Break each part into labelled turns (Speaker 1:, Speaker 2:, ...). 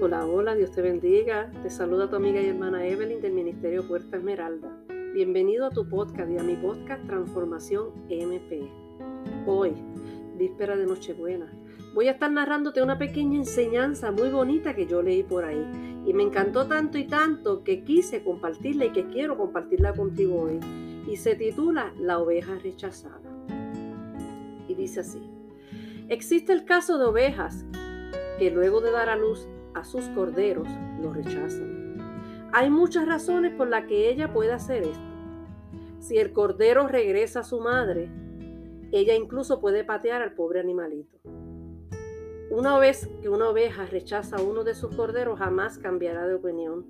Speaker 1: Hola, hola, Dios te bendiga. Te saluda tu amiga y hermana Evelyn del Ministerio Puerta Esmeralda. Bienvenido a tu podcast y a mi podcast Transformación MP. Hoy, víspera de Nochebuena, voy a estar narrándote una pequeña enseñanza muy bonita que yo leí por ahí y me encantó tanto y tanto que quise compartirla y que quiero compartirla contigo hoy. Y se titula La oveja rechazada. Y dice así. Existe el caso de ovejas que luego de dar a luz a sus corderos lo rechazan. Hay muchas razones por las que ella puede hacer esto. Si el cordero regresa a su madre, ella incluso puede patear al pobre animalito. Una vez que una oveja rechaza a uno de sus corderos, jamás cambiará de opinión.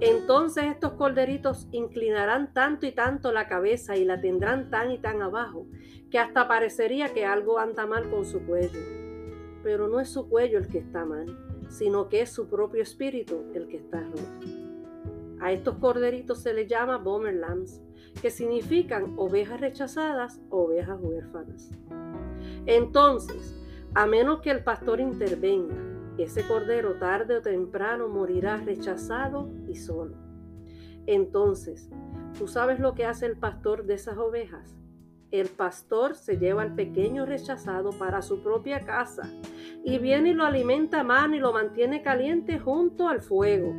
Speaker 1: Entonces estos corderitos inclinarán tanto y tanto la cabeza y la tendrán tan y tan abajo, que hasta parecería que algo anda mal con su cuello. Pero no es su cuello el que está mal, sino que es su propio espíritu el que está roto. A estos corderitos se les llama bomber lambs, que significan ovejas rechazadas o ovejas huérfanas. Entonces, a menos que el pastor intervenga, ese cordero tarde o temprano morirá rechazado y solo. Entonces, ¿tú sabes lo que hace el pastor de esas ovejas? El pastor se lleva al pequeño rechazado para su propia casa y viene y lo alimenta a mano y lo mantiene caliente junto al fuego.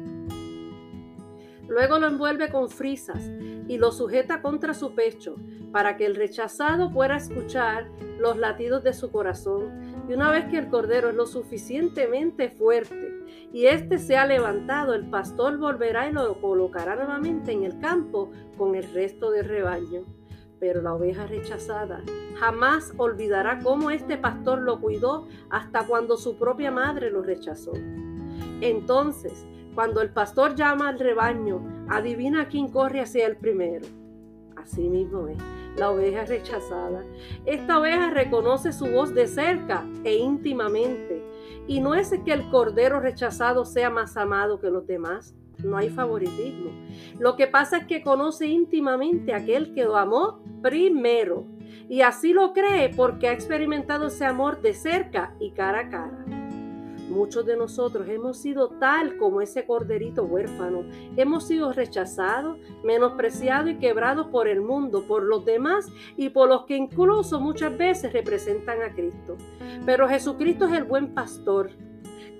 Speaker 1: Luego lo envuelve con frisas y lo sujeta contra su pecho para que el rechazado pueda escuchar los latidos de su corazón. Y una vez que el cordero es lo suficientemente fuerte y éste se ha levantado, el pastor volverá y lo colocará nuevamente en el campo con el resto del rebaño. Pero la oveja rechazada jamás olvidará cómo este pastor lo cuidó hasta cuando su propia madre lo rechazó. Entonces, cuando el pastor llama al rebaño, adivina quién corre hacia el primero. Así mismo es, la oveja rechazada. Esta oveja reconoce su voz de cerca e íntimamente. Y no es que el cordero rechazado sea más amado que los demás, no hay favoritismo. Lo que pasa es que conoce íntimamente a aquel que lo amó primero. Y así lo cree porque ha experimentado ese amor de cerca y cara a cara. Muchos de nosotros hemos sido tal como ese corderito huérfano. Hemos sido rechazados, menospreciados y quebrados por el mundo, por los demás y por los que incluso muchas veces representan a Cristo. Pero Jesucristo es el buen pastor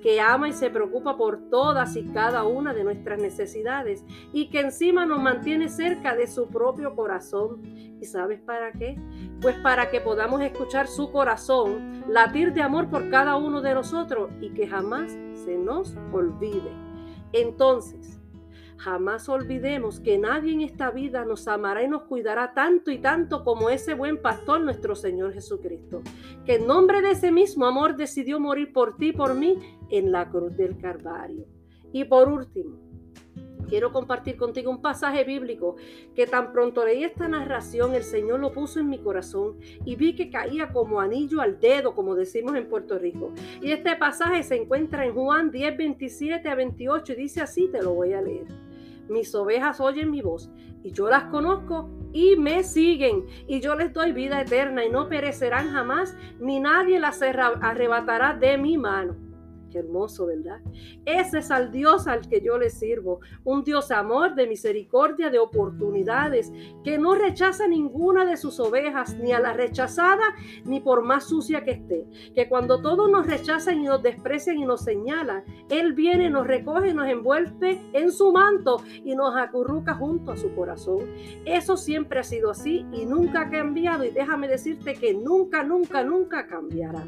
Speaker 1: que ama y se preocupa por todas y cada una de nuestras necesidades y que encima nos mantiene cerca de su propio corazón. ¿Y sabes para qué? Pues para que podamos escuchar su corazón latir de amor por cada uno de nosotros y que jamás se nos olvide. Entonces, Jamás olvidemos que nadie en esta vida nos amará y nos cuidará tanto y tanto como ese buen pastor nuestro Señor Jesucristo, que en nombre de ese mismo amor decidió morir por ti y por mí en la cruz del Calvario. Y por último, quiero compartir contigo un pasaje bíblico que tan pronto leí esta narración, el Señor lo puso en mi corazón y vi que caía como anillo al dedo, como decimos en Puerto Rico. Y este pasaje se encuentra en Juan 10, 27 a 28 y dice así, te lo voy a leer mis ovejas oyen mi voz y yo las conozco y me siguen y yo les doy vida eterna y no perecerán jamás ni nadie las arrebatará de mi mano hermoso, ¿verdad? Ese es al Dios al que yo le sirvo, un Dios amor, de misericordia, de oportunidades, que no rechaza ninguna de sus ovejas, ni a la rechazada, ni por más sucia que esté. Que cuando todos nos rechazan y nos desprecian y nos señalan, Él viene, nos recoge, nos envuelve en su manto y nos acurruca junto a su corazón. Eso siempre ha sido así y nunca ha cambiado y déjame decirte que nunca, nunca, nunca cambiará.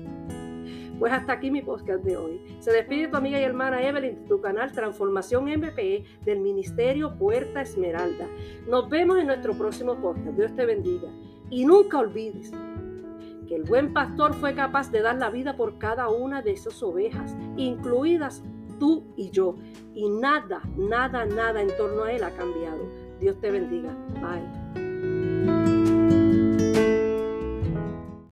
Speaker 1: Pues hasta aquí mi podcast de hoy. Se despide tu amiga y hermana Evelyn de tu canal Transformación MP del Ministerio Puerta Esmeralda. Nos vemos en nuestro próximo podcast. Dios te bendiga. Y nunca olvides que el buen pastor fue capaz de dar la vida por cada una de esas ovejas, incluidas tú y yo. Y nada, nada, nada en torno a él ha cambiado. Dios te bendiga. Bye.